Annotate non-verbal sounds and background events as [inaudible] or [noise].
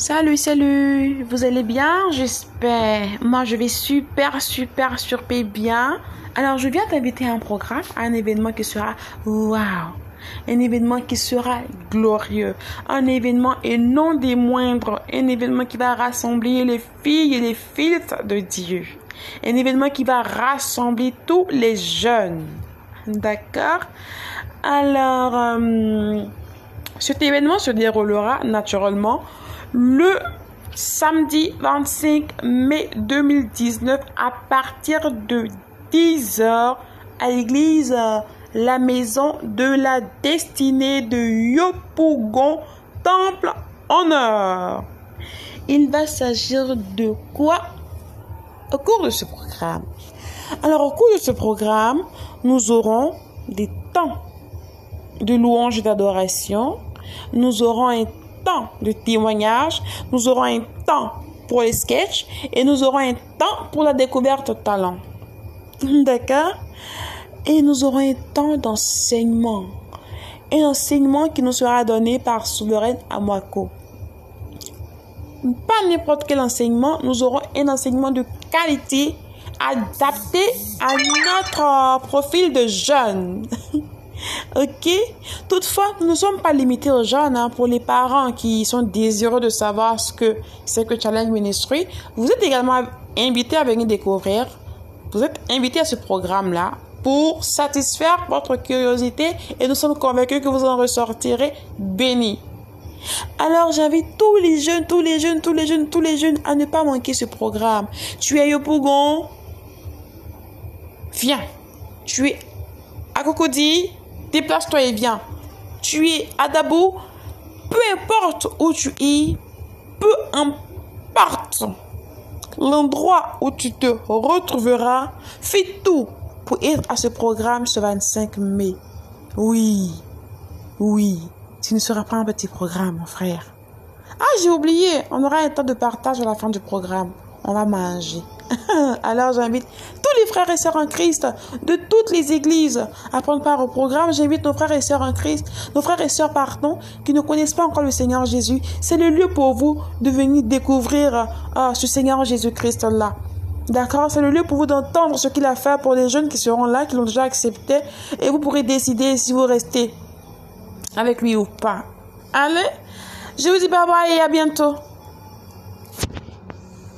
Salut, salut, vous allez bien, j'espère. Moi, je vais super, super, super bien. Alors, je viens t'inviter un programme, un événement qui sera waouh, un événement qui sera glorieux, un événement et non des moindres, un événement qui va rassembler les filles et les fils de Dieu, un événement qui va rassembler tous les jeunes. D'accord? Alors, euh, cet événement se déroulera naturellement le samedi 25 mai 2019 à partir de 10h à l'église La Maison de la Destinée de Yopougon, Temple Honneur. Il va s'agir de quoi? Au cours de ce programme Alors au cours de ce programme, nous aurons des temps de louange et d'adoration. Nous aurons un temps de témoignage, nous aurons un temps pour les sketchs et nous aurons un temps pour la découverte de talent. [laughs] D'accord Et nous aurons un temps d'enseignement. Un enseignement qui nous sera donné par Souveraine Amwako. Pas n'importe quel enseignement, nous aurons un enseignement de qualité adapté à notre profil de jeune. [laughs] Ok Toutefois, nous ne sommes pas limités aux jeunes. Hein. Pour les parents qui sont désireux de savoir ce que c'est que Challenge Ministry, vous êtes également invités à venir découvrir. Vous êtes invités à ce programme-là pour satisfaire votre curiosité et nous sommes convaincus que vous en ressortirez bénis. Alors j'invite tous les jeunes, tous les jeunes, tous les jeunes, tous les jeunes à ne pas manquer ce programme. Tu es Yopougon Viens. Tu es à Cocody Déplace-toi et viens. Tu es à Dabo, peu importe où tu es, peu importe l'endroit où tu te retrouveras, fais tout pour être à ce programme ce 25 mai. Oui, oui, tu ne seras pas un petit programme, mon frère. Ah, j'ai oublié, on aura un temps de partage à la fin du programme. On va manger. [laughs] Alors j'invite frères et sœurs en Christ de toutes les églises à prendre part au programme. J'invite nos frères et sœurs en Christ, nos frères et sœurs, pardon, qui ne connaissent pas encore le Seigneur Jésus. C'est le lieu pour vous de venir découvrir euh, ce Seigneur Jésus-Christ-là. D'accord? C'est le lieu pour vous d'entendre ce qu'il a fait pour les jeunes qui seront là, qui l'ont déjà accepté. Et vous pourrez décider si vous restez avec lui ou pas. Allez, je vous dis bye bye et à bientôt.